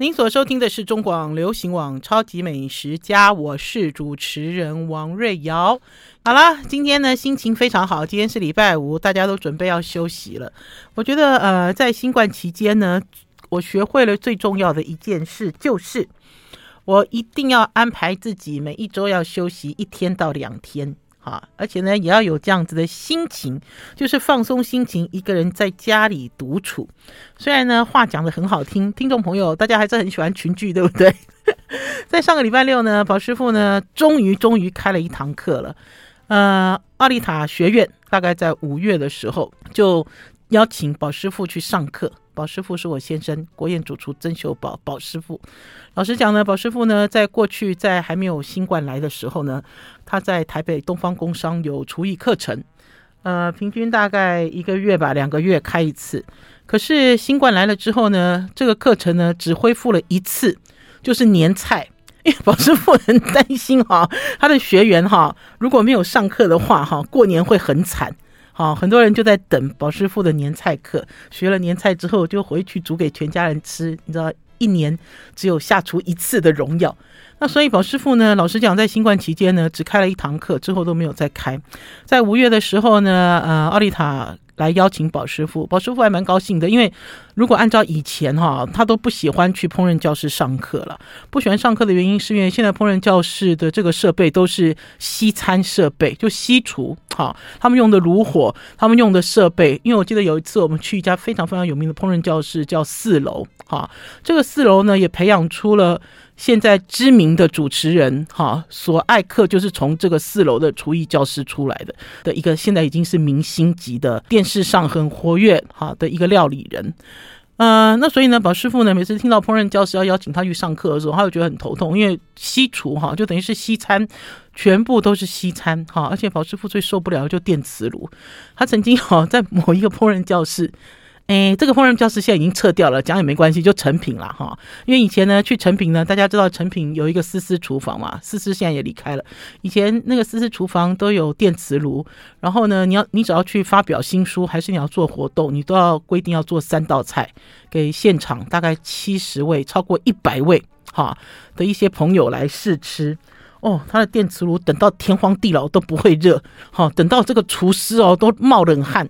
您所收听的是中广流行网《超级美食家》，我是主持人王瑞瑶。好了，今天呢心情非常好，今天是礼拜五，大家都准备要休息了。我觉得呃，在新冠期间呢，我学会了最重要的一件事，就是我一定要安排自己每一周要休息一天到两天。啊，而且呢，也要有这样子的心情，就是放松心情，一个人在家里独处。虽然呢，话讲得很好听，听众朋友大家还是很喜欢群聚，对不对？在上个礼拜六呢，宝师傅呢，终于终于开了一堂课了。呃，奥利塔学院大概在五月的时候就邀请宝师傅去上课。宝师傅是我先生，国宴主厨曾秀宝，宝师傅。老实讲呢，宝师傅呢，在过去在还没有新冠来的时候呢，他在台北东方工商有厨艺课程，呃，平均大概一个月吧，两个月开一次。可是新冠来了之后呢，这个课程呢只恢复了一次，就是年菜。因为宝师傅很担心哈，他的学员哈，如果没有上课的话哈，过年会很惨。好，很多人就在等宝师傅的年菜课，学了年菜之后就回去煮给全家人吃。你知道，一年只有下厨一次的荣耀。那所以宝师傅呢，老实讲，在新冠期间呢，只开了一堂课，之后都没有再开。在五月的时候呢，呃，奥利塔。来邀请宝师傅，宝师傅还蛮高兴的，因为如果按照以前哈，他都不喜欢去烹饪教室上课了。不喜欢上课的原因是因为现在烹饪教室的这个设备都是西餐设备，就西厨哈，他们用的炉火，他们用的设备。因为我记得有一次我们去一家非常非常有名的烹饪教室，叫四楼哈，这个四楼呢也培养出了。现在知名的主持人哈，索艾克就是从这个四楼的厨艺教室出来的的一个，现在已经是明星级的电视上很活跃哈的一个料理人。呃，那所以呢，宝师傅呢，每次听到烹饪教室要邀请他去上课的时候，他就觉得很头痛，因为西厨哈就等于是西餐，全部都是西餐哈，而且宝师傅最受不了的就电磁炉，他曾经哈在某一个烹饪教室。哎，这个烹饪教室现在已经撤掉了，讲也没关系，就成品了哈。因为以前呢，去成品呢，大家知道成品有一个思思厨房嘛，思思现在也离开了。以前那个思思厨房都有电磁炉，然后呢，你要你只要去发表新书，还是你要做活动，你都要规定要做三道菜给现场大概七十位，超过一百位哈的一些朋友来试吃。哦，他的电磁炉等到天荒地老都不会热，哦，等到这个厨师哦都冒冷汗，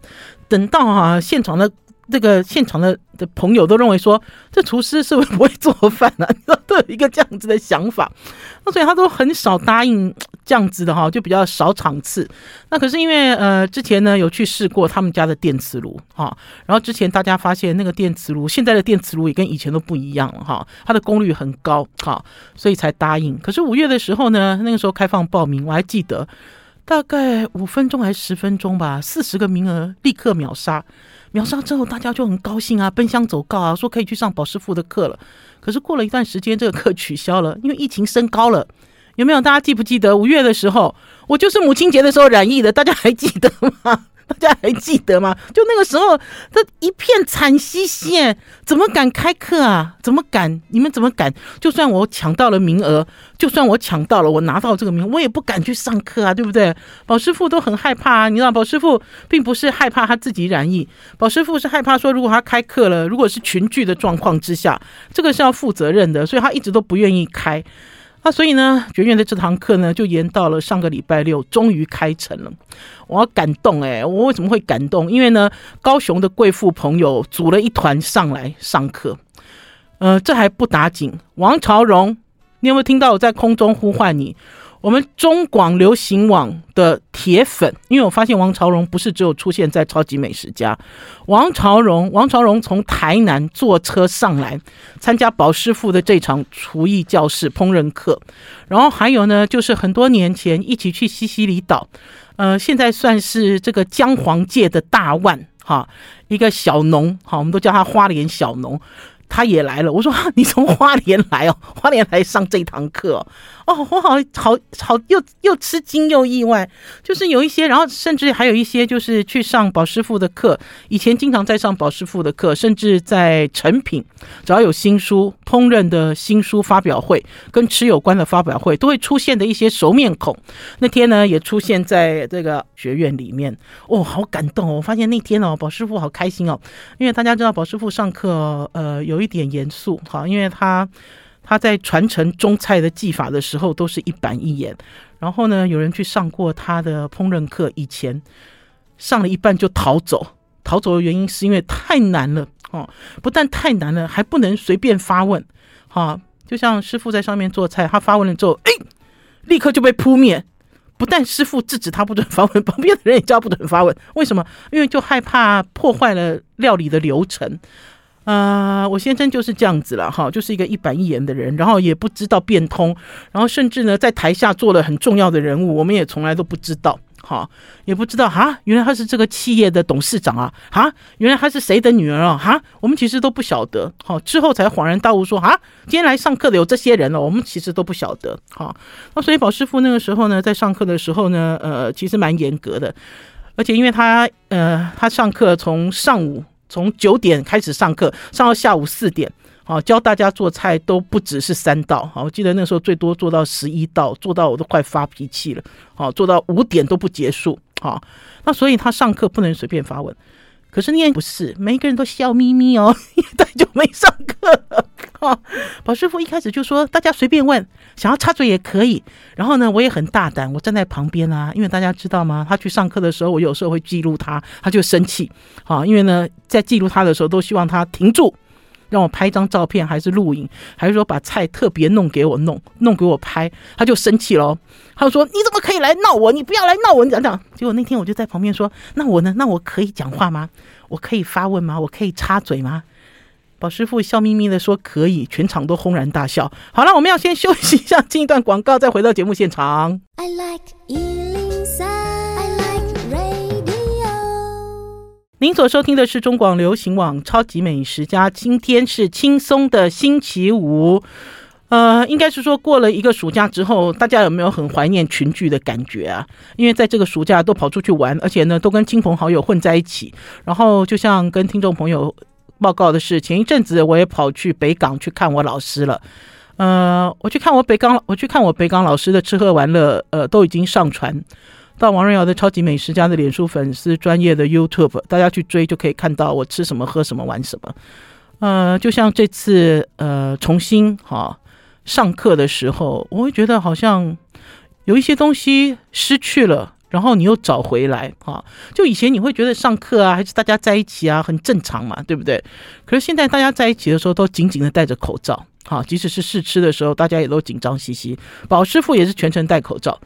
等到啊现场的。这个现场的的朋友都认为说，这厨师是不是不会做饭呢？都有一个这样子的想法，那所以他都很少答应这样子的哈，就比较少场次。那可是因为呃之前呢有去试过他们家的电磁炉哈，然后之前大家发现那个电磁炉现在的电磁炉也跟以前都不一样了哈，它的功率很高哈，所以才答应。可是五月的时候呢，那个时候开放报名，我还记得大概五分钟还是十分钟吧，四十个名额立刻秒杀。秒杀之后，大家就很高兴啊，奔向走告啊，说可以去上保师傅的课了。可是过了一段时间，这个课取消了，因为疫情升高了。有没有？大家记不记得五月的时候，我就是母亲节的时候染疫的，大家还记得吗？大家还记得吗？就那个时候，他一片惨兮兮，怎么敢开课啊？怎么敢？你们怎么敢？就算我抢到了名额，就算我抢到了，我拿到这个名额，我也不敢去上课啊，对不对？宝师傅都很害怕啊，你知道，宝师傅并不是害怕他自己染疫，宝师傅是害怕说，如果他开课了，如果是群聚的状况之下，这个是要负责任的，所以他一直都不愿意开。所以呢，学院的这堂课呢，就延到了上个礼拜六，终于开成了。我要感动哎，我为什么会感动？因为呢，高雄的贵妇朋友组了一团上来上课。呃，这还不打紧，王朝荣，你有没有听到我在空中呼唤你？我们中广流行网的铁粉，因为我发现王朝荣不是只有出现在超级美食家，王朝荣，王朝荣从台南坐车上来参加宝师傅的这场厨艺教室烹饪课，然后还有呢，就是很多年前一起去西西里岛，呃，现在算是这个姜黄界的大腕哈，一个小农哈，我们都叫他花莲小农。他也来了，我说 你从花莲来哦，花莲来上这堂课哦，哦，我好好好又又吃惊又意外，就是有一些，然后甚至还有一些就是去上宝师傅的课，以前经常在上宝师傅的课，甚至在成品，只要有新书烹饪的新书发表会，跟吃有关的发表会，都会出现的一些熟面孔。那天呢，也出现在这个学院里面，哦，好感动哦！我发现那天哦，宝师傅好开心哦，因为大家知道宝师傅上课，呃，有。有一点严肃，哈，因为他他在传承中菜的技法的时候，都是一板一眼。然后呢，有人去上过他的烹饪课，以前上了一半就逃走，逃走的原因是因为太难了，哦，不但太难了，还不能随便发问，哈，就像师傅在上面做菜，他发问了之后，哎，立刻就被扑灭。不但师傅制止他不准发问，旁边的人也叫不准发问。为什么？因为就害怕破坏了料理的流程。啊、呃，我先生就是这样子了哈，就是一个一板一眼的人，然后也不知道变通，然后甚至呢在台下做了很重要的人物，我们也从来都不知道。好，也不知道哈，原来他是这个企业的董事长啊，哈，原来他是谁的女儿啊，哈，我们其实都不晓得，好，之后才恍然大悟说，哈，今天来上课的有这些人了，我们其实都不晓得，好，那所以宝师傅那个时候呢，在上课的时候呢，呃，其实蛮严格的，而且因为他，呃，他上课从上午从九点开始上课，上到下午四点。好，教大家做菜都不只是三道。好，我记得那时候最多做到十一道，做到我都快发脾气了。好，做到五点都不结束。好，那所以他上课不能随便发问。可是那天不是，每一个人都笑眯眯哦，太久没上课了。宝师傅一开始就说大家随便问，想要插嘴也可以。然后呢，我也很大胆，我站在旁边啊，因为大家知道吗？他去上课的时候，我有时候会记录他，他就生气。好，因为呢，在记录他的时候，都希望他停住。让我拍张照片，还是录影，还是说把菜特别弄给我弄，弄给我拍，他就生气了。他就说：“你怎么可以来闹我？你不要来闹我！”你讲讲。结果那天我就在旁边说：“那我呢？那我可以讲话吗？我可以发问吗？我可以插嘴吗？”宝师傅笑眯眯的说：“可以。”全场都轰然大笑。好了，我们要先休息一下，进一段广告，再回到节目现场。I like 您所收听的是中广流行网《超级美食家》，今天是轻松的星期五，呃，应该是说过了一个暑假之后，大家有没有很怀念群聚的感觉啊？因为在这个暑假都跑出去玩，而且呢，都跟亲朋好友混在一起。然后，就像跟听众朋友报告的是，前一阵子我也跑去北港去看我老师了。呃，我去看我北港，我去看我北港老师的吃喝玩乐，呃，都已经上传。到王瑞瑶的超级美食家的脸书粉丝专业的 YouTube，大家去追就可以看到我吃什么、喝什么、玩什么。呃，就像这次呃重新哈、上课的时候，我会觉得好像有一些东西失去了，然后你又找回来哈、啊。就以前你会觉得上课啊，还是大家在一起啊，很正常嘛，对不对？可是现在大家在一起的时候，都紧紧的戴着口罩，哈、啊，即使是试吃的时候，大家也都紧张兮兮。宝师傅也是全程戴口罩。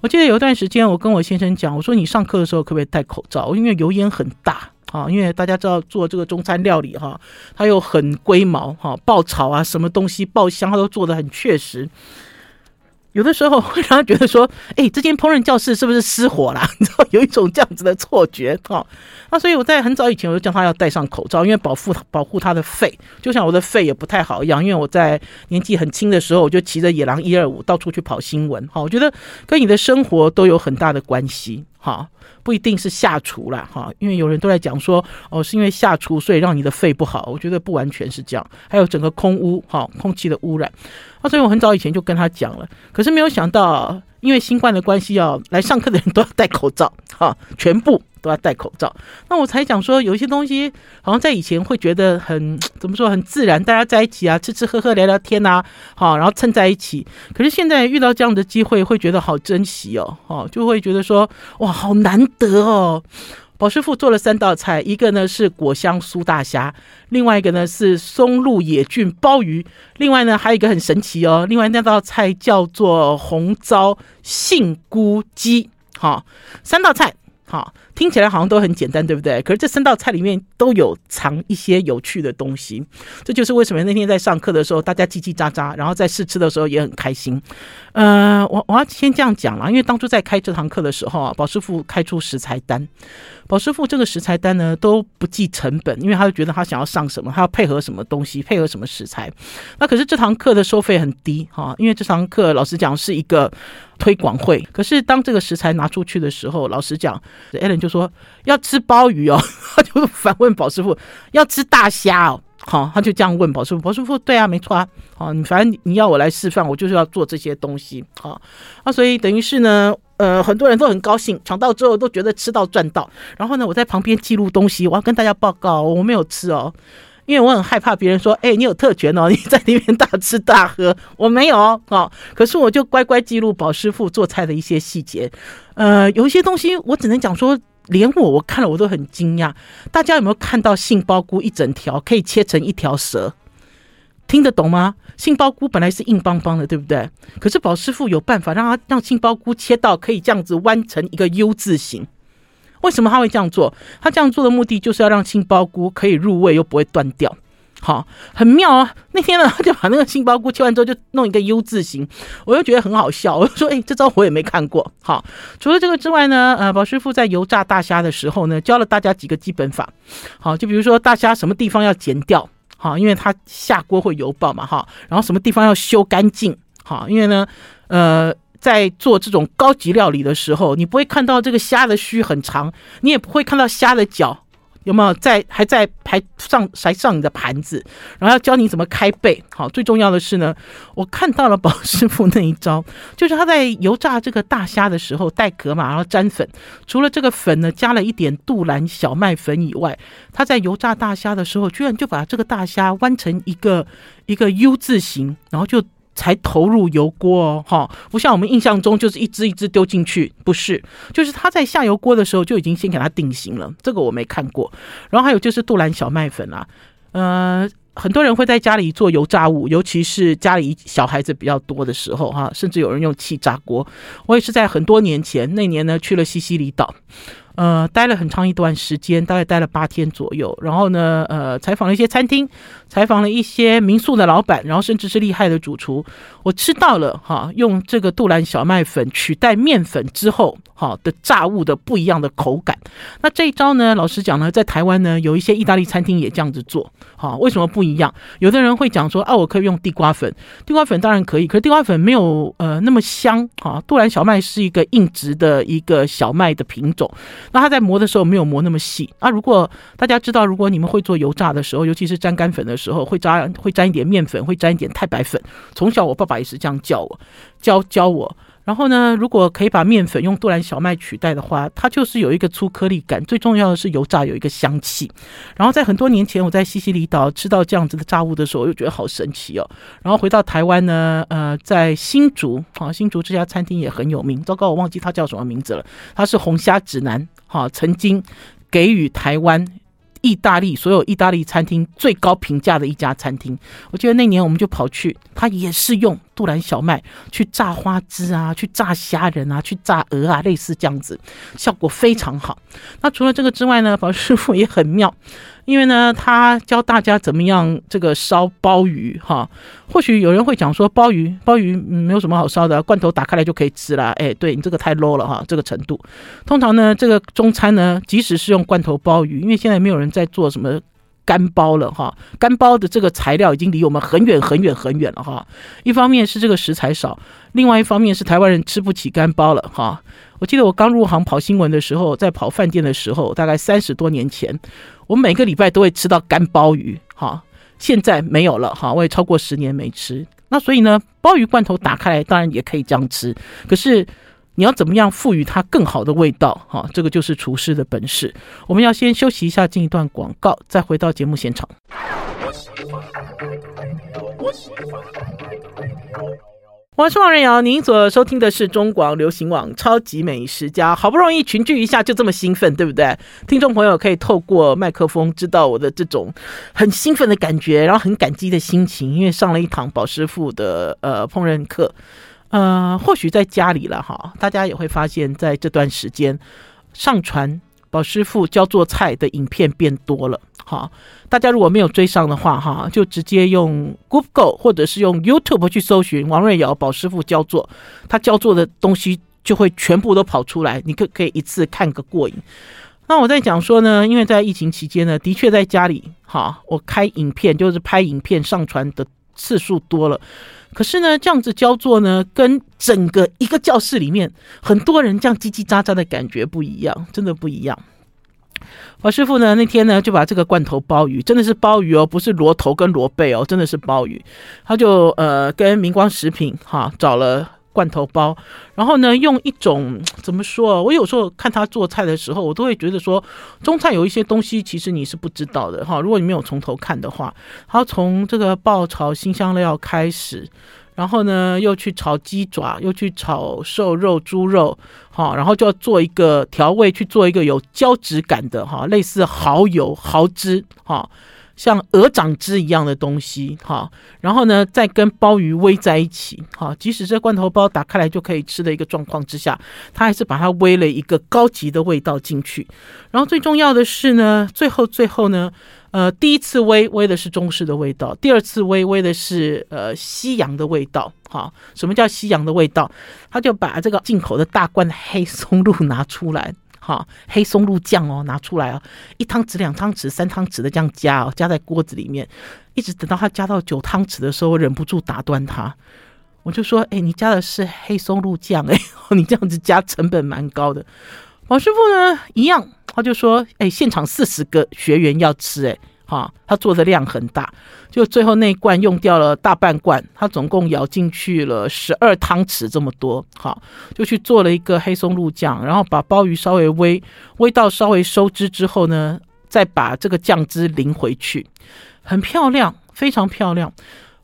我记得有一段时间，我跟我先生讲，我说你上课的时候可不可以戴口罩？因为油烟很大啊，因为大家知道做这个中餐料理哈，它又很龟毛哈，爆炒啊，什么东西爆香，它都做得很确实。有的时候会让他觉得说，哎，这间烹饪教室是不是失火了？你知道有一种这样子的错觉哈。那所以我在很早以前我就叫他要戴上口罩，因为保护保护他的肺，就像我的肺也不太好一样。因为我在年纪很轻的时候，我就骑着野狼一二五到处去跑新闻。哈，我觉得跟你的生活都有很大的关系。哈，不一定是下厨啦，哈，因为有人都在讲说，哦，是因为下厨所以让你的肺不好。我觉得不完全是这样，还有整个空污，哈，空气的污染。那所以我很早以前就跟他讲了，可是没有想到，因为新冠的关系，要来上课的人都要戴口罩，哈，全部。都要戴口罩，那我才讲说，有一些东西好像在以前会觉得很 怎么说很自然，大家在一起啊，吃吃喝喝聊聊天呐，好，然后蹭在一起。可是现在遇到这样的机会，会觉得好珍惜哦，哦，就会觉得说哇，好难得哦。宝师傅做了三道菜，一个呢是果香酥大虾，另外一个呢是松露野菌鲍鱼，另外呢还有一个很神奇哦，另外那道菜叫做红糟杏菇鸡，好，三道菜。好，听起来好像都很简单，对不对？可是这三道菜里面都有藏一些有趣的东西，这就是为什么那天在上课的时候，大家叽叽喳喳，然后在试吃的时候也很开心。呃，我我要先这样讲了，因为当初在开这堂课的时候啊，宝师傅开出食材单。宝师傅这个食材单呢都不计成本，因为他就觉得他想要上什么，他要配合什么东西，配合什么食材。那可是这堂课的收费很低哈，因为这堂课老实讲是一个推广会。可是当这个食材拿出去的时候，老实讲，Allen 就说要吃鲍鱼哦，他就反问宝师傅要吃大虾哦，好，他就这样问宝师傅。宝师傅对啊，没错啊，好，你反正你要我来示范，我就是要做这些东西，好，那所以等于是呢。呃，很多人都很高兴，抢到之后都觉得吃到赚到。然后呢，我在旁边记录东西，我要跟大家报告，我没有吃哦，因为我很害怕别人说，哎，你有特权哦，你在里面大吃大喝，我没有哦。可是我就乖乖记录宝师傅做菜的一些细节。呃，有一些东西我只能讲说，连我我看了我都很惊讶。大家有没有看到杏鲍菇一整条可以切成一条蛇？听得懂吗？杏鲍菇本来是硬邦邦的，对不对？可是宝师傅有办法让它让杏鲍菇切到可以这样子弯成一个 U 字形。为什么他会这样做？他这样做的目的就是要让杏鲍菇可以入味又不会断掉，好，很妙啊！那天呢，他就把那个杏鲍菇切完之后就弄一个 U 字形，我又觉得很好笑，我就说：“哎，这招我也没看过。”好，除了这个之外呢，呃，宝师傅在油炸大虾的时候呢，教了大家几个基本法。好，就比如说大虾什么地方要剪掉，好，因为它下锅会油爆嘛，哈，然后什么地方要修干净，好，因为呢，呃。在做这种高级料理的时候，你不会看到这个虾的须很长，你也不会看到虾的脚有没有在还在还上还上你的盘子，然后要教你怎么开背。好，最重要的是呢，我看到了宝师傅那一招，就是他在油炸这个大虾的时候带壳嘛，然后沾粉，除了这个粉呢加了一点杜兰小麦粉以外，他在油炸大虾的时候，居然就把这个大虾弯成一个一个 U 字形，然后就。才投入油锅哦，哈，不像我们印象中就是一只一只丢进去，不是，就是他在下油锅的时候就已经先给它定型了，这个我没看过。然后还有就是杜兰小麦粉啊，呃，很多人会在家里做油炸物，尤其是家里小孩子比较多的时候，哈，甚至有人用气炸锅。我也是在很多年前，那年呢去了西西里岛。呃，待了很长一段时间，大概待了八天左右。然后呢，呃，采访了一些餐厅，采访了一些民宿的老板，然后甚至是厉害的主厨。我吃到了哈，用这个杜兰小麦粉取代面粉之后，哈的炸物的不一样的口感。那这一招呢，老实讲呢，在台湾呢，有一些意大利餐厅也这样子做。哈，为什么不一样？有的人会讲说，啊，我可以用地瓜粉，地瓜粉当然可以，可是地瓜粉没有呃那么香。哈，杜兰小麦是一个硬质的一个小麦的品种。那它在磨的时候没有磨那么细啊。如果大家知道，如果你们会做油炸的时候，尤其是沾干粉的时候，会沾会沾一点面粉，会沾一点太白粉。从小我爸爸也是这样教我，教教我。然后呢，如果可以把面粉用杜兰小麦取代的话，它就是有一个粗颗粒感。最重要的是油炸有一个香气。然后在很多年前，我在西西里岛吃到这样子的炸物的时候，我就觉得好神奇哦。然后回到台湾呢，呃，在新竹啊，新竹这家餐厅也很有名。糟糕，我忘记它叫什么名字了。它是红虾指南，哈，曾经给予台湾。意大利所有意大利餐厅最高评价的一家餐厅，我记得那年我们就跑去，他也是用杜兰小麦去炸花枝啊，去炸虾仁啊，去炸鹅啊，类似这样子，效果非常好。那除了这个之外呢，宝师傅也很妙。因为呢，他教大家怎么样这个烧鲍鱼哈。或许有人会讲说，鲍鱼鲍鱼没有什么好烧的，罐头打开来就可以吃了。哎，对你这个太 low 了哈，这个程度。通常呢，这个中餐呢，即使是用罐头鲍鱼，因为现在没有人在做什么干包了哈。干包的这个材料已经离我们很远很远很远了哈。一方面是这个食材少，另外一方面是台湾人吃不起干包了哈。我记得我刚入行跑新闻的时候，在跑饭店的时候，大概三十多年前，我每个礼拜都会吃到干鲍鱼，哈，现在没有了，哈，我也超过十年没吃。那所以呢，鲍鱼罐头打开来，当然也可以这样吃，可是你要怎么样赋予它更好的味道，哈，这个就是厨师的本事。我们要先休息一下，进一段广告，再回到节目现场。我是王瑞瑶，您所收听的是中广流行网《超级美食家》。好不容易群聚一下，就这么兴奋，对不对？听众朋友可以透过麦克风知道我的这种很兴奋的感觉，然后很感激的心情，因为上了一堂宝师傅的呃烹饪课。呃，或许在家里了哈，大家也会发现，在这段时间上传宝师傅教做菜的影片变多了。好，大家如果没有追上的话，哈，就直接用 Google 或者是用 YouTube 去搜寻王瑞瑶宝师傅教做，他教做的东西就会全部都跑出来，你可可以一次看个过瘾。那我在讲说呢，因为在疫情期间呢，的确在家里，哈，我开影片就是拍影片上传的次数多了，可是呢，这样子教做呢，跟整个一个教室里面很多人这样叽叽喳喳的感觉不一样，真的不一样。我师傅呢，那天呢就把这个罐头鲍鱼，真的是鲍鱼哦，不是螺头跟螺背哦，真的是鲍鱼。他就呃跟明光食品哈找了罐头包，然后呢，用一种 怎么说？我有时候看他做菜的时候，我都会觉得说，中菜有一些东西其实你是不知道的哈。如果你没有从头看的话，他从这个爆炒新香料开始，然后呢，又去炒鸡爪，又去炒瘦肉、猪肉，哈，然后就要做一个调味，去做一个有胶质感的哈，类似蚝油、蚝汁，哈。像鹅掌汁一样的东西，哈，然后呢，再跟鲍鱼煨在一起，哈，即使这罐头包打开来就可以吃的一个状况之下，他还是把它煨了一个高级的味道进去。然后最重要的是呢，最后最后呢，呃，第一次煨煨的是中式的味道，第二次煨煨的是呃西洋的味道，哈。什么叫西洋的味道？他就把这个进口的大罐的黑松露拿出来。好，黑松露酱哦，拿出来哦，一汤匙、两汤匙、三汤匙的这样加哦，加在锅子里面，一直等到它加到九汤匙的时候，我忍不住打断他，我就说：“哎，你加的是黑松露酱，哎，你这样子加成本蛮高的。”王师傅呢，一样，他就说：“哎，现场四十个学员要吃，哎。”哈，他做的量很大，就最后那一罐用掉了大半罐，他总共舀进去了十二汤匙这么多，好，就去做了一个黑松露酱，然后把鲍鱼稍微煨煨到稍微收汁之后呢，再把这个酱汁淋回去，很漂亮，非常漂亮。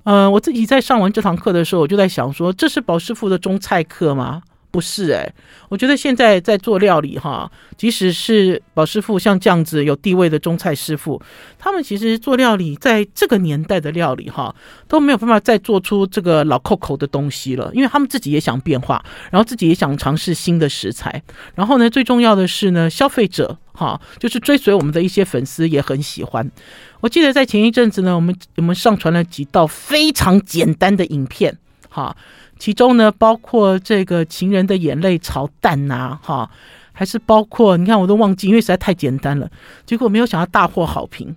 呃，我自己在上完这堂课的时候，我就在想说，这是宝师傅的中菜课吗？不是哎、我觉得现在在做料理哈，即使是宝师傅像这样子有地位的中菜师傅，他们其实做料理在这个年代的料理哈都没有办法再做出这个老扣扣的东西了，因为他们自己也想变化，然后自己也想尝试新的食材，然后呢，最重要的是呢，消费者哈就是追随我们的一些粉丝也很喜欢。我记得在前一阵子呢，我们我们上传了几道非常简单的影片哈。其中呢，包括这个情人的眼泪炒蛋呐，哈，还是包括你看我都忘记，因为实在太简单了。结果没有想到大获好评，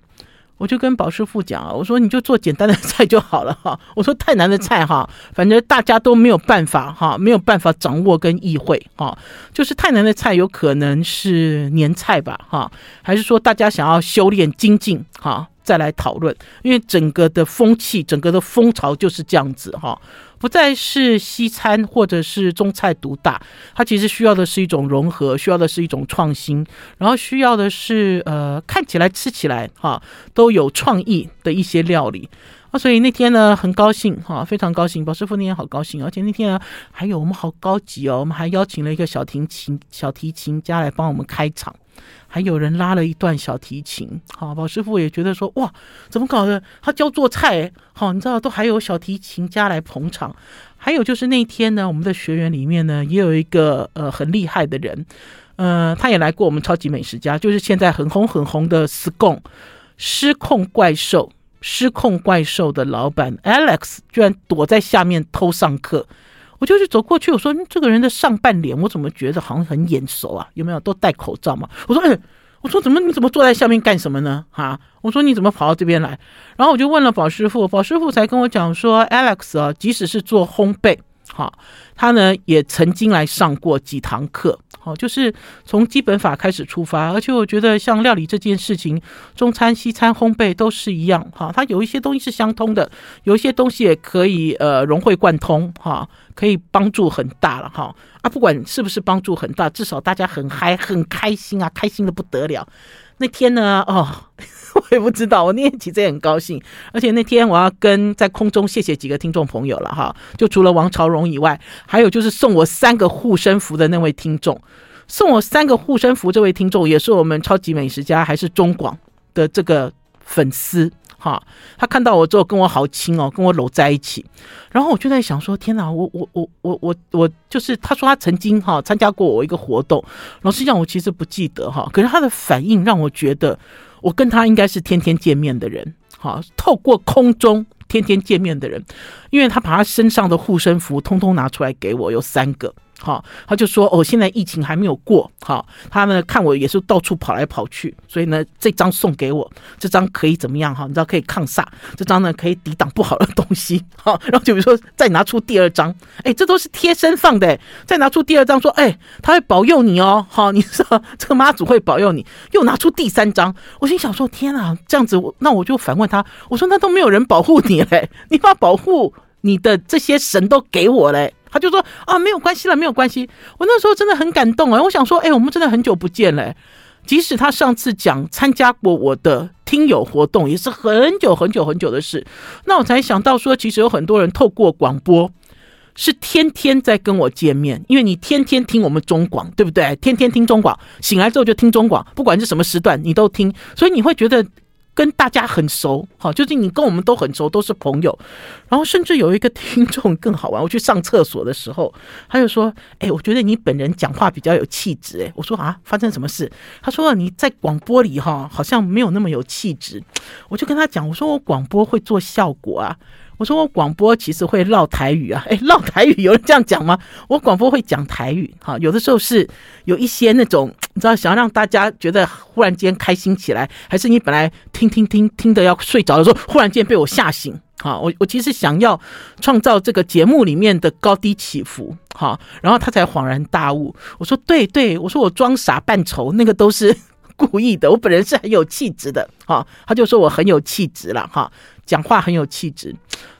我就跟宝师傅讲啊，我说你就做简单的菜就好了哈。我说太难的菜哈，反正大家都没有办法哈，没有办法掌握跟意会哈。就是太难的菜，有可能是年菜吧哈，还是说大家想要修炼精进哈，再来讨论，因为整个的风气，整个的风潮就是这样子哈。不再是西餐或者是中菜独大，它其实需要的是一种融合，需要的是一种创新，然后需要的是呃看起来吃起来哈都有创意的一些料理啊。所以那天呢很高兴哈，非常高兴，宝师傅那天好高兴，而且那天呢还有我们好高级哦，我们还邀请了一个小提琴小提琴家来帮我们开场。还有人拉了一段小提琴，好，宝师傅也觉得说，哇，怎么搞的？他教做菜，好，你知道都还有小提琴家来捧场。还有就是那天呢，我们的学员里面呢，也有一个呃很厉害的人，呃，他也来过我们超级美食家，就是现在很红很红的 SCONE 失控怪兽，失控怪兽的老板 Alex 居然躲在下面偷上课。我就是走过去，我说：“这个人的上半脸，我怎么觉得好像很眼熟啊？有没有都戴口罩嘛？”我说：“哎，我说怎么你怎么坐在下面干什么呢？哈，我说你怎么跑到这边来？”然后我就问了宝师傅，宝师傅才跟我讲说：“Alex 啊，即使是做烘焙，哈，他呢也曾经来上过几堂课。”哦，就是从基本法开始出发，而且我觉得像料理这件事情，中餐、西餐、烘焙都是一样哈，它有一些东西是相通的，有一些东西也可以呃融会贯通哈，可以帮助很大了哈啊，不管是不是帮助很大，至少大家很嗨很开心啊，开心的不得了。那天呢，哦，我也不知道，我那天其实也很高兴，而且那天我要跟在空中谢谢几个听众朋友了哈，就除了王朝荣以外，还有就是送我三个护身符的那位听众，送我三个护身符这位听众也是我们超级美食家还是中广的这个粉丝。哈，他看到我之后跟我好亲哦，跟我搂在一起，然后我就在想说，天哪，我我我我我我就是他说他曾经哈参加过我一个活动，老实讲我其实不记得哈，可是他的反应让我觉得我跟他应该是天天见面的人，哈，透过空中天天见面的人，因为他把他身上的护身符通通拿出来给我，有三个。好，他就说哦，现在疫情还没有过，好，他呢看我也是到处跑来跑去，所以呢这张送给我，这张可以怎么样哈？你知道可以抗煞，这张呢可以抵挡不好的东西，好，然后就比如说再拿出第二张，哎，这都是贴身放的，再拿出第二张说，哎，他会保佑你哦，好，你说这个妈祖会保佑你，又拿出第三张，我心想说天啊，这样子那我就反问他，我说那都没有人保护你嘞，你把保护你的这些神都给我嘞。他就说啊，没有关系了，没有关系。我那时候真的很感动啊，我想说，哎，我们真的很久不见了。即使他上次讲参加过我的听友活动，也是很久很久很久的事。那我才想到说，其实有很多人透过广播。是天天在跟我见面，因为你天天听我们中广，对不对？天天听中广，醒来之后就听中广，不管是什么时段你都听，所以你会觉得跟大家很熟，好，就是你跟我们都很熟，都是朋友。然后甚至有一个听众更好玩，我去上厕所的时候，他就说：“哎，我觉得你本人讲话比较有气质。”哎，我说：“啊，发生什么事？”他说：“你在广播里哈，好像没有那么有气质。”我就跟他讲：“我说我广播会做效果啊。”我说我广播其实会唠台语啊，诶，唠台语有人这样讲吗？我广播会讲台语，哈，有的时候是有一些那种，你知道，想要让大家觉得忽然间开心起来，还是你本来听听听听的要睡着的时候，忽然间被我吓醒，哈，我我其实想要创造这个节目里面的高低起伏，哈，然后他才恍然大悟。我说对对，我说我装傻扮丑那个都是 故意的，我本人是很有气质的，哈，他就说我很有气质了，哈。讲话很有气质，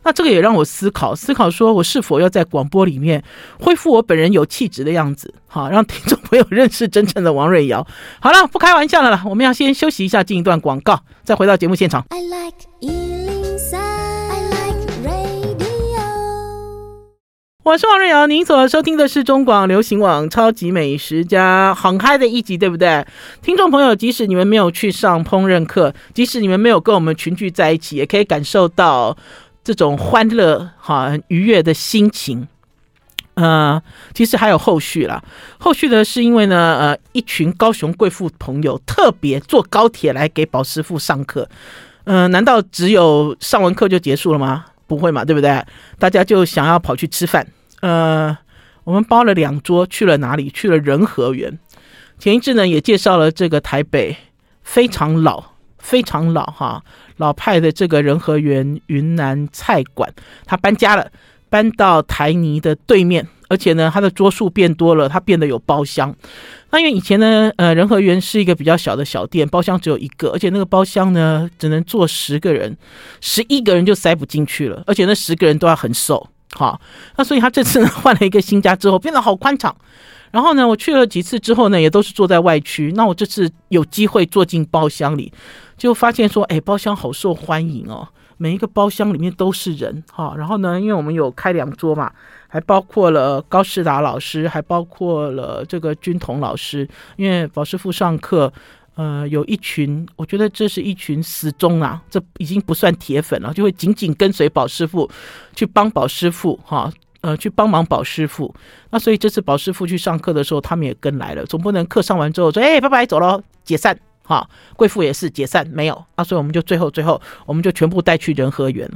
那这个也让我思考，思考说我是否要在广播里面恢复我本人有气质的样子，好让听众朋友认识真正的王瑞瑶。好了，不开玩笑了啦，我们要先休息一下，进一段广告，再回到节目现场。I like 我是王瑞瑶，您所收听的是中广流行网《超级美食家》很嗨的一集，对不对？听众朋友，即使你们没有去上烹饪课，即使你们没有跟我们群聚在一起，也可以感受到这种欢乐、哈愉悦的心情。呃，其实还有后续啦。后续呢，是因为呢，呃，一群高雄贵妇朋友特别坐高铁来给宝师傅上课。呃，难道只有上完课就结束了吗？不会嘛，对不对？大家就想要跑去吃饭。呃，我们包了两桌，去了哪里？去了仁和园。前一阵呢，也介绍了这个台北非常老、非常老哈老派的这个仁和园云南菜馆，它搬家了，搬到台泥的对面，而且呢，它的桌数变多了，它变得有包厢。那因为以前呢，呃，仁和园是一个比较小的小店，包厢只有一个，而且那个包厢呢，只能坐十个人，十一个人就塞不进去了，而且那十个人都要很瘦。好，那所以他这次呢 换了一个新家之后，变得好宽敞。然后呢，我去了几次之后呢，也都是坐在外区。那我这次有机会坐进包厢里，就发现说，哎，包厢好受欢迎哦，每一个包厢里面都是人。哈，然后呢，因为我们有开两桌嘛，还包括了高世达老师，还包括了这个军统老师，因为宝师傅上课。呃，有一群，我觉得这是一群死忠啊，这已经不算铁粉了，就会紧紧跟随宝师傅去帮宝师傅哈，呃，去帮忙宝师傅。那所以这次宝师傅去上课的时候，他们也跟来了，总不能课上完之后说，哎，拜拜，走喽，解散哈。贵妇也是解散，没有，那所以我们就最后最后，我们就全部带去仁和园。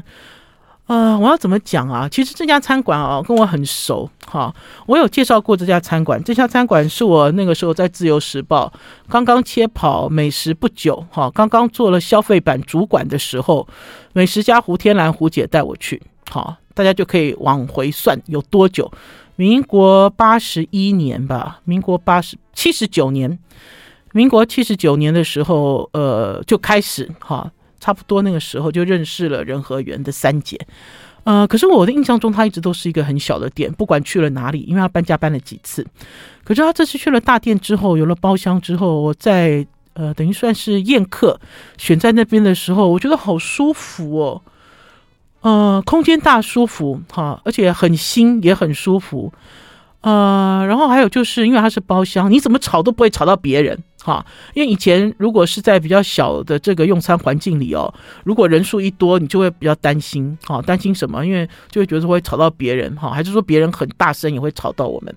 我要怎么讲啊？其实这家餐馆啊，跟我很熟哈。我有介绍过这家餐馆，这家餐馆是我那个时候在《自由时报》刚刚切跑美食不久哈，刚刚做了消费版主管的时候，美食家胡天兰胡姐带我去。好，大家就可以往回算有多久？民国八十一年吧，民国八十七十九年，民国七十九年的时候，呃，就开始哈。差不多那个时候就认识了仁和园的三姐，呃，可是我的印象中，它一直都是一个很小的店，不管去了哪里，因为它搬家搬了几次。可是他这次去了大店之后，有了包厢之后，我在呃，等于算是宴客，选在那边的时候，我觉得好舒服哦，呃，空间大舒服哈，而且很新也很舒服。呃，然后还有就是因为它是包厢，你怎么吵都不会吵到别人哈。因为以前如果是在比较小的这个用餐环境里哦，如果人数一多，你就会比较担心哈，担心什么？因为就会觉得会吵到别人哈，还是说别人很大声也会吵到我们。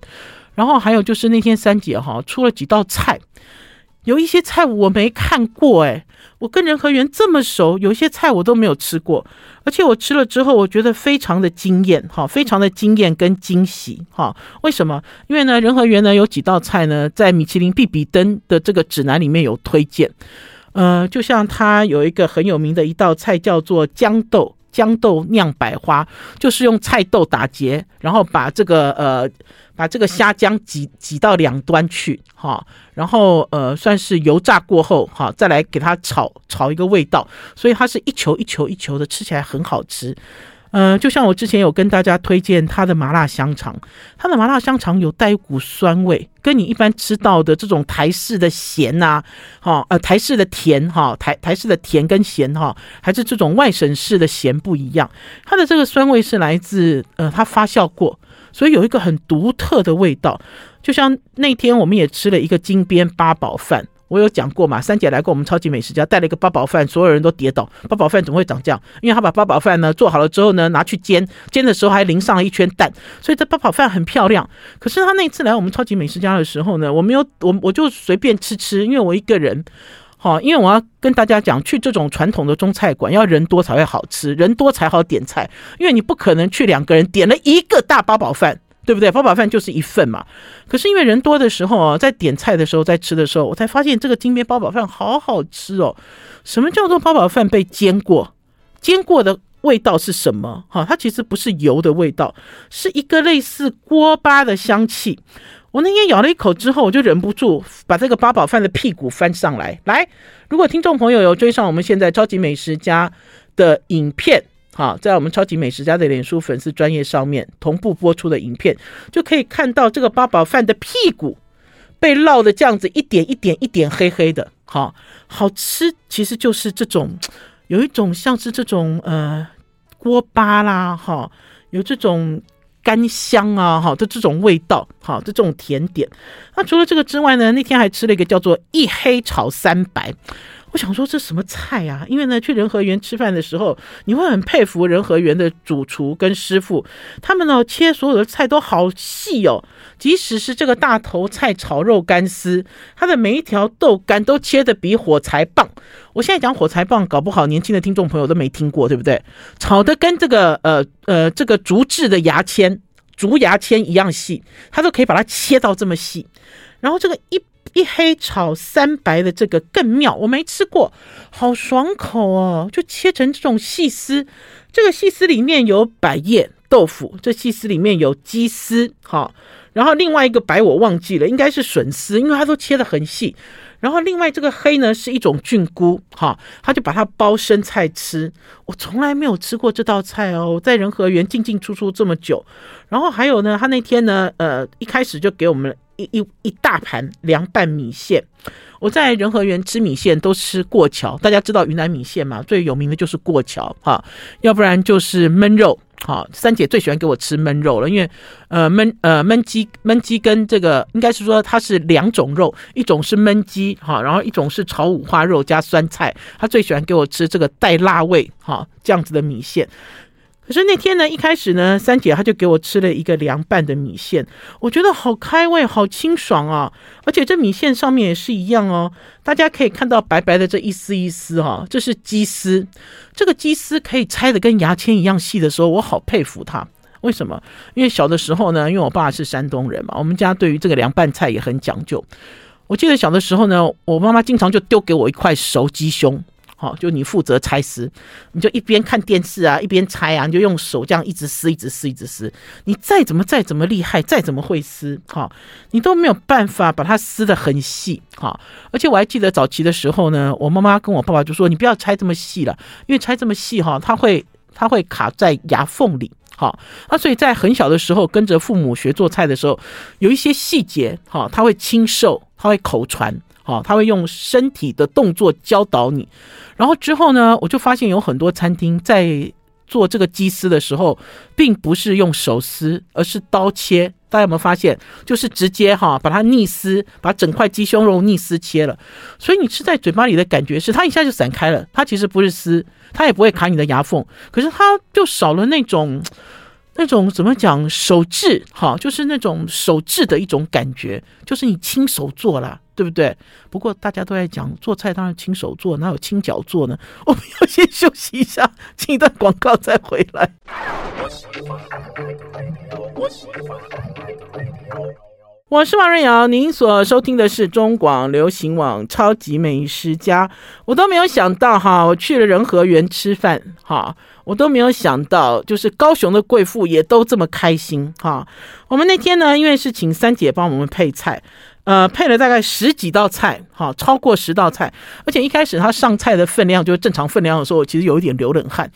然后还有就是那天三姐哈出了几道菜。有一些菜我没看过哎，我跟仁和园这么熟，有一些菜我都没有吃过，而且我吃了之后，我觉得非常的惊艳哈，非常的惊艳跟惊喜哈。为什么？因为呢，仁和园呢有几道菜呢，在米其林必比登的这个指南里面有推荐，呃，就像它有一个很有名的一道菜叫做豇豆。豇豆酿百花，就是用菜豆打结，然后把这个呃，把这个虾浆挤挤到两端去，哈，然后呃，算是油炸过后，哈，再来给它炒炒一个味道，所以它是一球一球一球的，吃起来很好吃。呃，就像我之前有跟大家推荐它的麻辣香肠，它的麻辣香肠有带一股酸味，跟你一般吃到的这种台式的咸呐，哈，呃，台式的甜哈，台台式的甜跟咸哈，还是这种外省式的咸不一样。它的这个酸味是来自呃，它发酵过，所以有一个很独特的味道。就像那天我们也吃了一个金边八宝饭。我有讲过嘛，三姐来过我们超级美食家，带了一个八宝饭，所有人都跌倒。八宝饭怎么会长这样？因为他把八宝饭呢做好了之后呢，拿去煎，煎的时候还淋上了一圈蛋，所以这八宝饭很漂亮。可是他那次来我们超级美食家的时候呢，我没有我我就随便吃吃，因为我一个人，好，因为我要跟大家讲，去这种传统的中菜馆要人多才会好吃，人多才好点菜，因为你不可能去两个人点了一个大八宝饭。对不对？八宝饭就是一份嘛。可是因为人多的时候啊，在点菜的时候，在吃的时候，我才发现这个金边八宝饭好好吃哦。什么叫做八宝饭被煎过？煎过的味道是什么？哈，它其实不是油的味道，是一个类似锅巴的香气。我那天咬了一口之后，我就忍不住把这个八宝饭的屁股翻上来。来，如果听众朋友有追上我们现在超级美食家的影片。好，在我们超级美食家的脸书粉丝专业上面同步播出的影片，就可以看到这个八宝饭的屁股被烙的这样子一点一点一点黑黑的，好好吃，其实就是这种有一种像是这种呃锅巴啦，哈，有这种干香啊，哈就这种味道，哈，就这种甜点。那除了这个之外呢，那天还吃了一个叫做一黑炒三白。我想说这什么菜、啊？因为呢，去仁和园吃饭的时候，你会很佩服仁和园的主厨跟师傅，他们呢切所有的菜都好细哦。即使是这个大头菜炒肉干丝，它的每一条豆干都切得比火柴棒。我现在讲火柴棒，搞不好年轻的听众朋友都没听过，对不对？炒得跟这个呃呃这个竹制的牙签、竹牙签一样细，它都可以把它切到这么细。然后这个一。一黑炒三白的这个更妙，我没吃过，好爽口哦！就切成这种细丝，这个细丝里面有百叶豆腐，这细丝里面有鸡丝，好，然后另外一个白我忘记了，应该是笋丝，因为它都切得很细。然后另外这个黑呢是一种菌菇，哈，他就把它包生菜吃。我从来没有吃过这道菜哦，在仁和园进进出出这么久。然后还有呢，他那天呢，呃，一开始就给我们。一一一大盘凉拌米线，我在仁和园吃米线都吃过桥，大家知道云南米线嘛？最有名的就是过桥哈，要不然就是焖肉哈。三姐最喜欢给我吃焖肉了，因为呃焖呃焖鸡焖鸡跟这个应该是说它是两种肉，一种是焖鸡哈，然后一种是炒五花肉加酸菜，她最喜欢给我吃这个带辣味哈这样子的米线。可是那天呢，一开始呢，三姐她就给我吃了一个凉拌的米线，我觉得好开胃，好清爽啊！而且这米线上面也是一样哦，大家可以看到白白的这一丝一丝哈、哦，这是鸡丝，这个鸡丝可以拆得跟牙签一样细的时候，我好佩服他。为什么？因为小的时候呢，因为我爸是山东人嘛，我们家对于这个凉拌菜也很讲究。我记得小的时候呢，我妈妈经常就丢给我一块熟鸡胸。好，就你负责拆丝，你就一边看电视啊，一边拆啊，你就用手这样一直撕，一直撕，一直撕。你再怎么再怎么厉害，再怎么会撕，哈，你都没有办法把它撕得很细，哈。而且我还记得早期的时候呢，我妈妈跟我爸爸就说：“你不要拆这么细了，因为拆这么细，哈，它会它会卡在牙缝里，哈。那所以在很小的时候跟着父母学做菜的时候，有一些细节，哈，他会亲授，他会口传。”好，他会用身体的动作教导你，然后之后呢，我就发现有很多餐厅在做这个鸡丝的时候，并不是用手撕，而是刀切。大家有没有发现？就是直接哈把它逆丝，把整块鸡胸肉逆丝切了。所以你吃在嘴巴里的感觉是，它一下就散开了。它其实不是撕，它也不会卡你的牙缝，可是它就少了那种。那种怎么讲手制哈，就是那种手制的一种感觉，就是你亲手做啦，对不对？不过大家都在讲做菜，当然亲手做，哪有亲脚做呢？我们要先休息一下，进一段广告再回来。我是王瑞瑶，您所收听的是中广流行网超级美食家。我都没有想到哈，我去了仁和园吃饭哈。我都没有想到，就是高雄的贵妇也都这么开心哈。我们那天呢，因为是请三姐帮我们配菜，呃，配了大概十几道菜，哈，超过十道菜。而且一开始他上菜的分量就是正常分量的时候，我其实有一点流冷汗。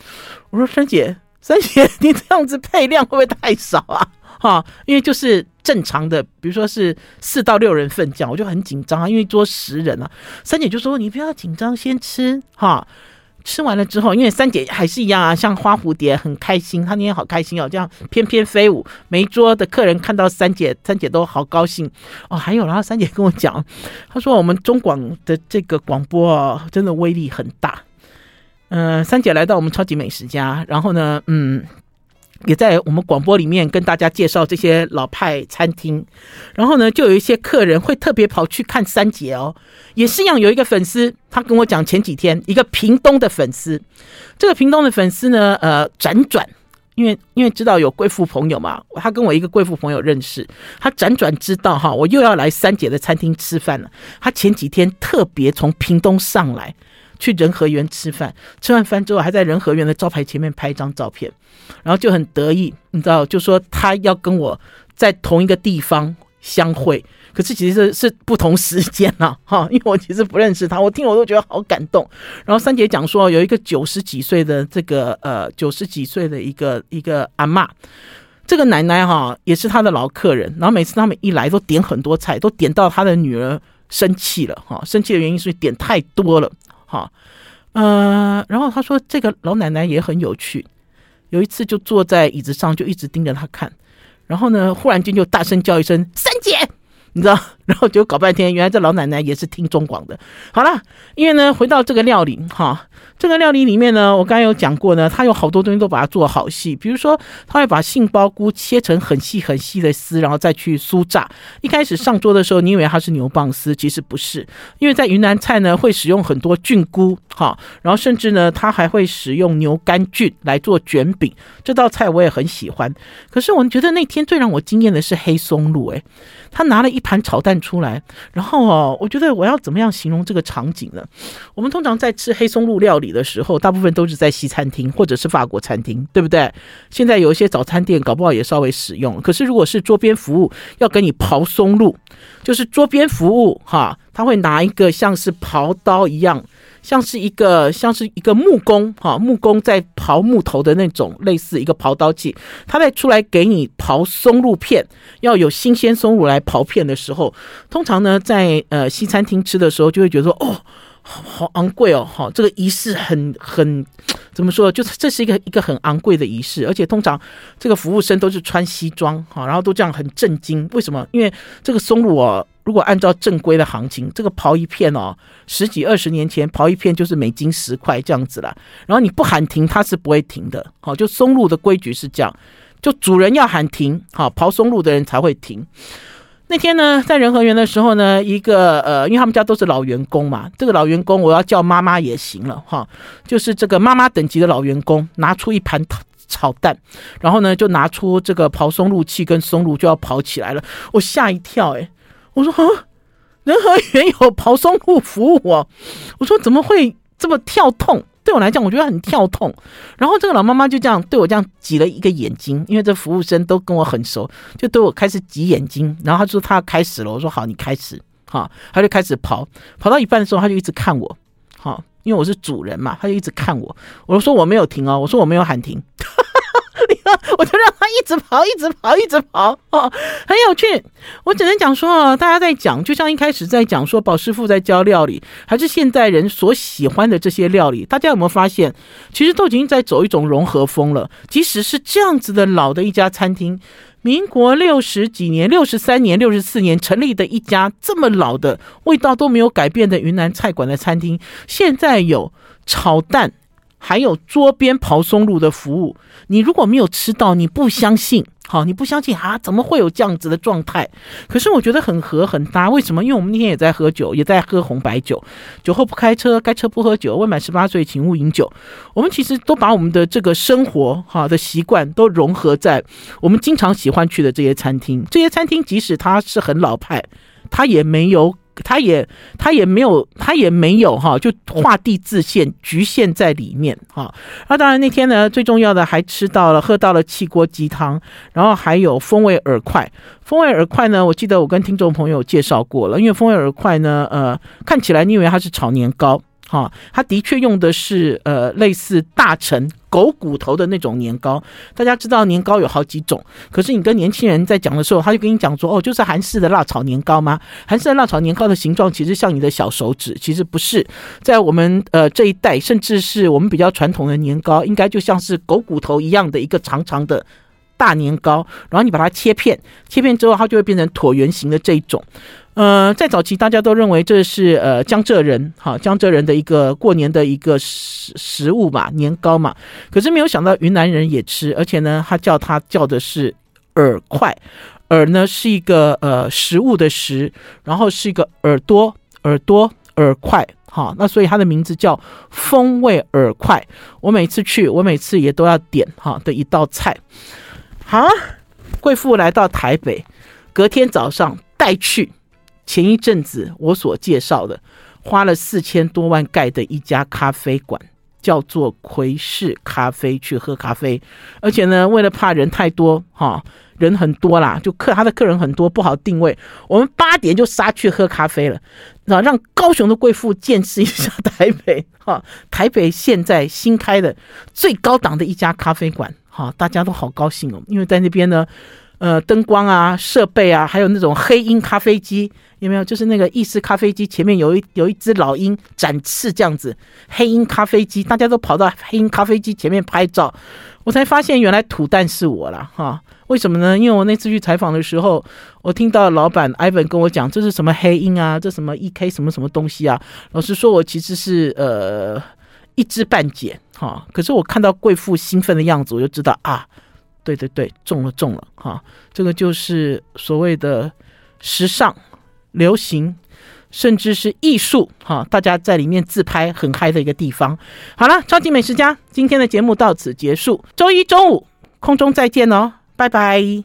我说三姐，三姐，你这样子配量会不会太少啊？哈，因为就是正常的，比如说是四到六人份这样，我就很紧张啊，因为桌十人啊。三姐就说：“你不要紧张，先吃哈。”吃完了之后，因为三姐还是一样啊，像花蝴蝶很开心，她今天好开心哦，这样翩翩飞舞。每一桌的客人看到三姐，三姐都好高兴哦。还有，然后三姐跟我讲，她说我们中广的这个广播哦，真的威力很大。嗯、三姐来到我们超级美食家，然后呢，嗯。也在我们广播里面跟大家介绍这些老派餐厅，然后呢，就有一些客人会特别跑去看三姐哦，也是一样。有一个粉丝，他跟我讲前几天，一个屏东的粉丝，这个屏东的粉丝呢，呃，辗转，因为因为知道有贵妇朋友嘛，他跟我一个贵妇朋友认识，他辗转知道哈，我又要来三姐的餐厅吃饭了，他前几天特别从屏东上来。去仁和园吃饭，吃完饭之后还在仁和园的招牌前面拍一张照片，然后就很得意，你知道，就说他要跟我在同一个地方相会，可是其实是不同时间了 哈，因为我其实不认识他，我听我都觉得好感动。然后三姐讲说，有一个九十几岁的这个呃九十几岁的一个一个阿妈，这个奶奶哈也是他的老客人，然后每次他们一来都点很多菜，都点到他的女儿生气了哈，生气的原因是点太多了。好，呃，然后他说这个老奶奶也很有趣，有一次就坐在椅子上，就一直盯着他看，然后呢，忽然间就大声叫一声“三姐”，你知道，然后就搞半天，原来这老奶奶也是听中广的。好了，因为呢，回到这个料理，哈。这个料理里面呢，我刚才有讲过呢，它有好多东西都把它做好细，比如说，它会把杏鲍菇切成很细很细的丝，然后再去酥炸。一开始上桌的时候，你以为它是牛蒡丝，其实不是，因为在云南菜呢，会使用很多菌菇，哈，然后甚至呢，它还会使用牛肝菌来做卷饼。这道菜我也很喜欢。可是我觉得那天最让我惊艳的是黑松露，诶，他拿了一盘炒蛋出来，然后哦，我觉得我要怎么样形容这个场景呢？我们通常在吃黑松露料理。的时候，大部分都是在西餐厅或者是法国餐厅，对不对？现在有一些早餐店搞不好也稍微使用。可是如果是桌边服务，要给你刨松露，就是桌边服务哈，他会拿一个像是刨刀一样，像是一个像是一个木工哈，木工在刨木头的那种类似一个刨刀器，他在出来给你刨松露片，要有新鲜松露来刨片的时候，通常呢在呃西餐厅吃的时候，就会觉得说哦。好，好昂贵哦，好，这个仪式很很怎么说？就是这是一个一个很昂贵的仪式，而且通常这个服务生都是穿西装，哈，然后都这样很震惊。为什么？因为这个松露哦，如果按照正规的行情，这个刨一片哦，十几二十年前刨一片就是美金十块这样子了。然后你不喊停，它是不会停的。好，就松露的规矩是这样，就主人要喊停，好，刨松露的人才会停。那天呢，在仁和园的时候呢，一个呃，因为他们家都是老员工嘛，这个老员工我要叫妈妈也行了哈，就是这个妈妈等级的老员工，拿出一盘炒蛋，然后呢，就拿出这个刨松露器跟松露就要刨起来了，我吓一跳诶，我说啊，仁和园有刨松露服务哦，我说怎么会这么跳痛？对我来讲，我觉得很跳痛。然后这个老妈妈就这样对我这样挤了一个眼睛，因为这服务生都跟我很熟，就对我开始挤眼睛。然后他说他要开始了，我说好，你开始。哈，他就开始刨，刨到一半的时候，他就一直看我。哈，因为我是主人嘛，他就一直看我。我说我没有停哦，我说我没有喊停。我就让他一直跑，一直跑，一直跑，哦，很有趣。我只能讲说啊，大家在讲，就像一开始在讲说，宝师傅在教料理，还是现代人所喜欢的这些料理，大家有没有发现，其实都已经在走一种融合风了。即使是这样子的老的一家餐厅，民国六十几年、六十三年、六十四年成立的一家这么老的味道都没有改变的云南菜馆的餐厅，现在有炒蛋。还有桌边刨松露的服务，你如果没有吃到，你不相信，好，你不相信啊？怎么会有这样子的状态？可是我觉得很合很搭，为什么？因为我们那天也在喝酒，也在喝红白酒，酒后不开车，开车不喝酒，未满十八岁请勿饮酒。我们其实都把我们的这个生活哈的习惯都融合在我们经常喜欢去的这些餐厅。这些餐厅即使它是很老派，它也没有。他也他也没有他也没有哈，就画地自限，局限在里面哈。那当然那天呢，最重要的还吃到了喝到了汽锅鸡汤，然后还有风味饵块。风味饵块呢，我记得我跟听众朋友介绍过了，因为风味饵块呢，呃，看起来你以为它是炒年糕。哈，它的确用的是呃类似大成狗骨头的那种年糕。大家知道年糕有好几种，可是你跟年轻人在讲的时候，他就跟你讲说，哦，就是韩式的辣炒年糕吗？韩式的辣炒年糕的形状其实像你的小手指，其实不是。在我们呃这一代，甚至是我们比较传统的年糕，应该就像是狗骨头一样的一个长长的大年糕，然后你把它切片，切片之后它就会变成椭圆形的这一种。呃，在早期大家都认为这是呃江浙人哈江浙人的一个过年的一个食食物嘛，年糕嘛。可是没有想到云南人也吃，而且呢，他叫他叫的是耳块，耳呢是一个呃食物的食，然后是一个耳朵耳朵耳块哈，那所以它的名字叫风味耳块。我每次去，我每次也都要点哈的一道菜。好，贵妇来到台北，隔天早上带去。前一阵子我所介绍的，花了四千多万盖的一家咖啡馆，叫做魁氏咖啡，去喝咖啡。而且呢，为了怕人太多，哈，人很多啦，就客他的客人很多，不好定位。我们八点就杀去喝咖啡了，啊，让高雄的贵妇见识一下台北，哈，台北现在新开的最高档的一家咖啡馆，哈，大家都好高兴哦，因为在那边呢。呃，灯光啊，设备啊，还有那种黑鹰咖啡机，有没有？就是那个意式咖啡机前面有一有一只老鹰展翅这样子，黑鹰咖啡机，大家都跑到黑鹰咖啡机前面拍照，我才发现原来土蛋是我了哈。为什么呢？因为我那次去采访的时候，我听到老板 Ivan 跟我讲，这是什么黑鹰啊，这什么 EK 什么什么东西啊？老实说，我其实是呃一知半解哈。可是我看到贵妇兴奋的样子，我就知道啊。对对对，中了中了哈！这个就是所谓的时尚、流行，甚至是艺术哈！大家在里面自拍很嗨的一个地方。好了，超级美食家，今天的节目到此结束。周一中午空中再见哦，拜拜。